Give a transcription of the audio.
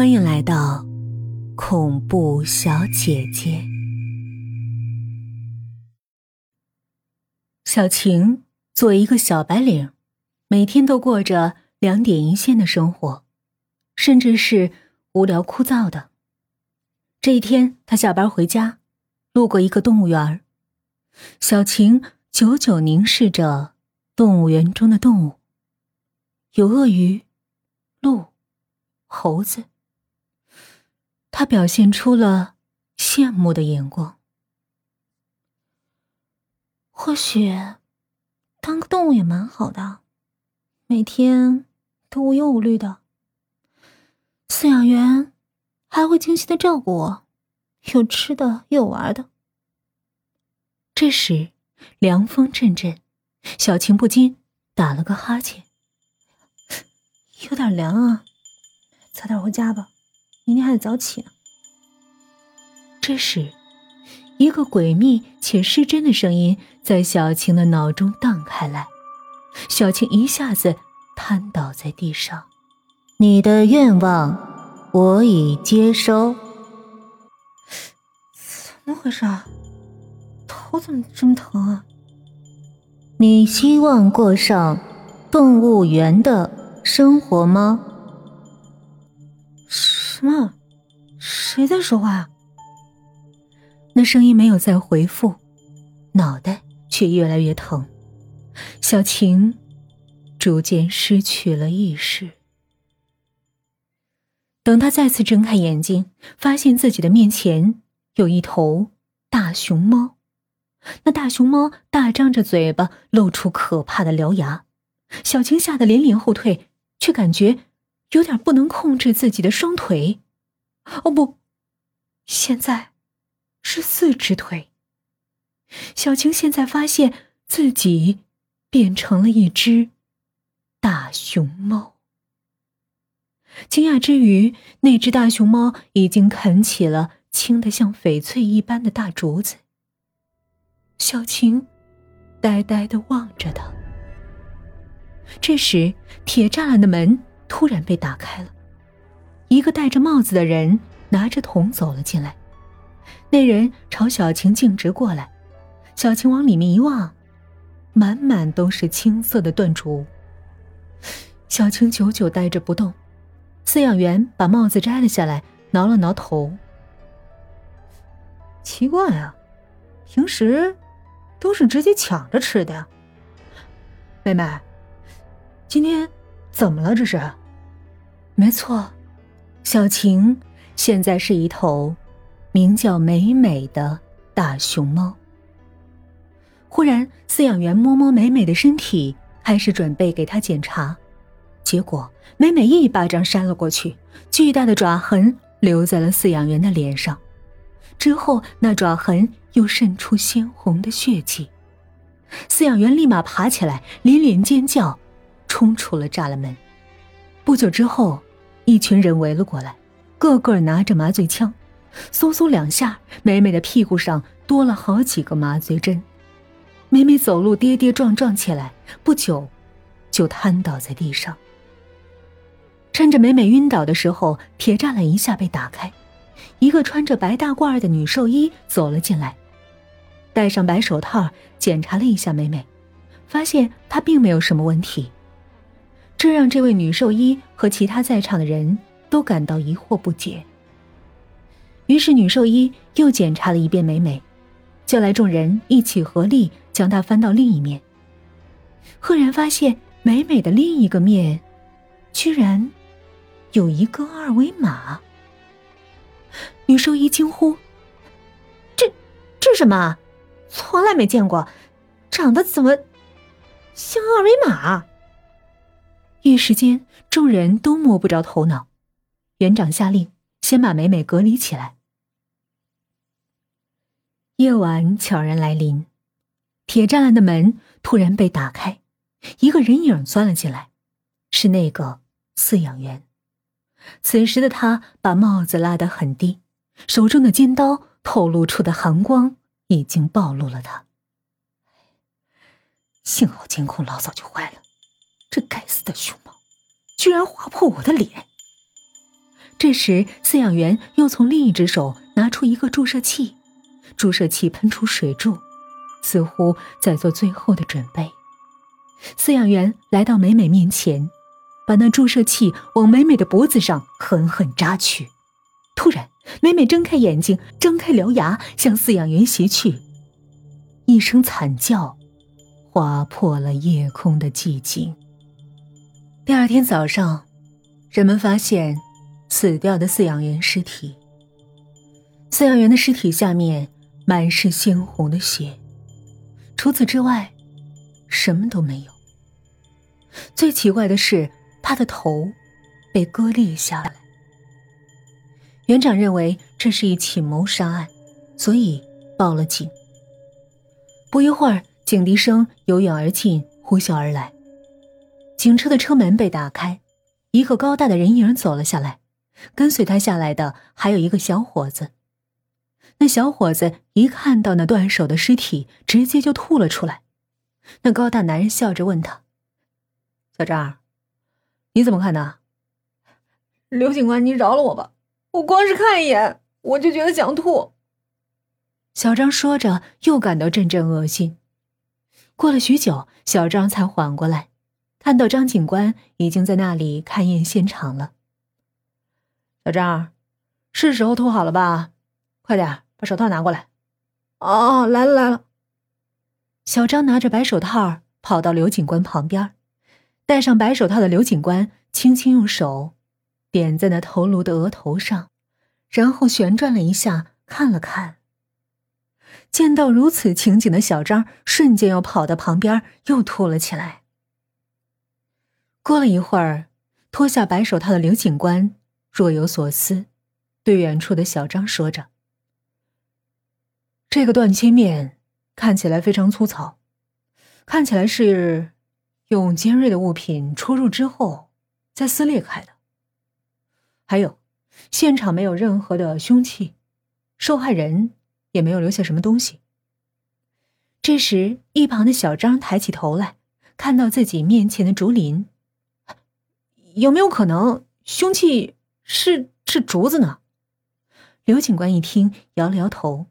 欢迎来到恐怖小姐姐。小晴作为一个小白领，每天都过着两点一线的生活，甚至是无聊枯燥的。这一天，她下班回家，路过一个动物园小晴久久凝视着动物园中的动物，有鳄鱼、鹿、猴子。他表现出了羡慕的眼光。或许，当个动物也蛮好的，每天都无忧无虑的。饲养员还会精心的照顾我，有吃的，有玩的。这时，凉风阵阵，小晴不禁打了个哈欠，有点凉啊，早点回家吧。明天还得早起呢。这时，一个诡秘且失真的声音在小晴的脑中荡开来，小晴一下子瘫倒在地上。你的愿望，我已接收。怎么回事啊？头怎么这么疼啊？你希望过上动物园的生活吗？什么？谁在说话？那声音没有再回复，脑袋却越来越疼。小晴逐渐失去了意识。等他再次睁开眼睛，发现自己的面前有一头大熊猫。那大熊猫大张着嘴巴，露出可怕的獠牙。小晴吓得连连后退，却感觉。有点不能控制自己的双腿，哦不，现在是四只腿。小青现在发现自己变成了一只大熊猫。惊讶之余，那只大熊猫已经啃起了青的像翡翠一般的大竹子。小晴呆呆的望着它。这时，铁栅栏的门。突然被打开了，一个戴着帽子的人拿着桶走了进来。那人朝小晴径直过来，小晴往里面一望，满满都是青色的断竹。小晴久久呆着不动，饲养员把帽子摘了下来，挠了挠头。奇怪啊，平时都是直接抢着吃的呀。妹妹，今天怎么了？这是？没错，小晴现在是一头名叫美美的大熊猫。忽然，饲养员摸摸美美的身体，开始准备给她检查，结果美美一巴掌扇了过去，巨大的爪痕留在了饲养员的脸上，之后那爪痕又渗出鲜红的血迹。饲养员立马爬起来，连连尖叫，冲出了栅栏门。不久之后。一群人围了过来，个个拿着麻醉枪，嗖嗖两下，美美的屁股上多了好几个麻醉针。美美走路跌跌撞撞起来，不久，就瘫倒在地上。趁着美美晕倒的时候，铁栅栏一下被打开，一个穿着白大褂的女兽医走了进来，戴上白手套检查了一下美美，发现她并没有什么问题。这让这位女兽医和其他在场的人都感到疑惑不解。于是，女兽医又检查了一遍美美，叫来众人一起合力将她翻到另一面。赫然发现，美美的另一个面，居然有一个二维码。女兽医惊呼：“这，这什么？从来没见过，长得怎么像二维码？”一时间，众人都摸不着头脑。园长下令，先把美美隔离起来。夜晚悄然来临，铁栅栏的门突然被打开，一个人影钻了进来，是那个饲养员。此时的他把帽子拉得很低，手中的尖刀透露出的寒光已经暴露了他。幸好监控老早就坏了。这该死的熊猫，居然划破我的脸！这时，饲养员又从另一只手拿出一个注射器，注射器喷出水柱，似乎在做最后的准备。饲养员来到美美面前，把那注射器往美美的脖子上狠狠扎去。突然，美美睁开眼睛，张开獠牙，向饲养员袭去。一声惨叫，划破了夜空的寂静。第二天早上，人们发现死掉的饲养员尸体。饲养员的尸体下面满是鲜红的血，除此之外，什么都没有。最奇怪的是，他的头被割裂下来。园长认为这是一起谋杀案，所以报了警。不一会儿，警笛声由远而近，呼啸而来。警车的车门被打开，一个高大的人影走了下来，跟随他下来的还有一个小伙子。那小伙子一看到那断手的尸体，直接就吐了出来。那高大男人笑着问他：“小张，你怎么看的？”刘警官，你饶了我吧，我光是看一眼，我就觉得想吐。小张说着，又感到阵阵恶心。过了许久，小张才缓过来。看到张警官已经在那里勘验现场了。小张，是时候吐好了吧？快点把手套拿过来。哦，来了来了。小张拿着白手套跑到刘警官旁边，戴上白手套的刘警官轻轻用手点在那头颅的额头上，然后旋转了一下，看了看。见到如此情景的小张，瞬间又跑到旁边，又吐了起来。过了一会儿，脱下白手套的刘警官若有所思，对远处的小张说着：“这个断切面看起来非常粗糙，看起来是用尖锐的物品戳入之后再撕裂开的。还有，现场没有任何的凶器，受害人也没有留下什么东西。”这时，一旁的小张抬起头来，看到自己面前的竹林。有没有可能凶器是是竹子呢？刘警官一听，摇了摇头。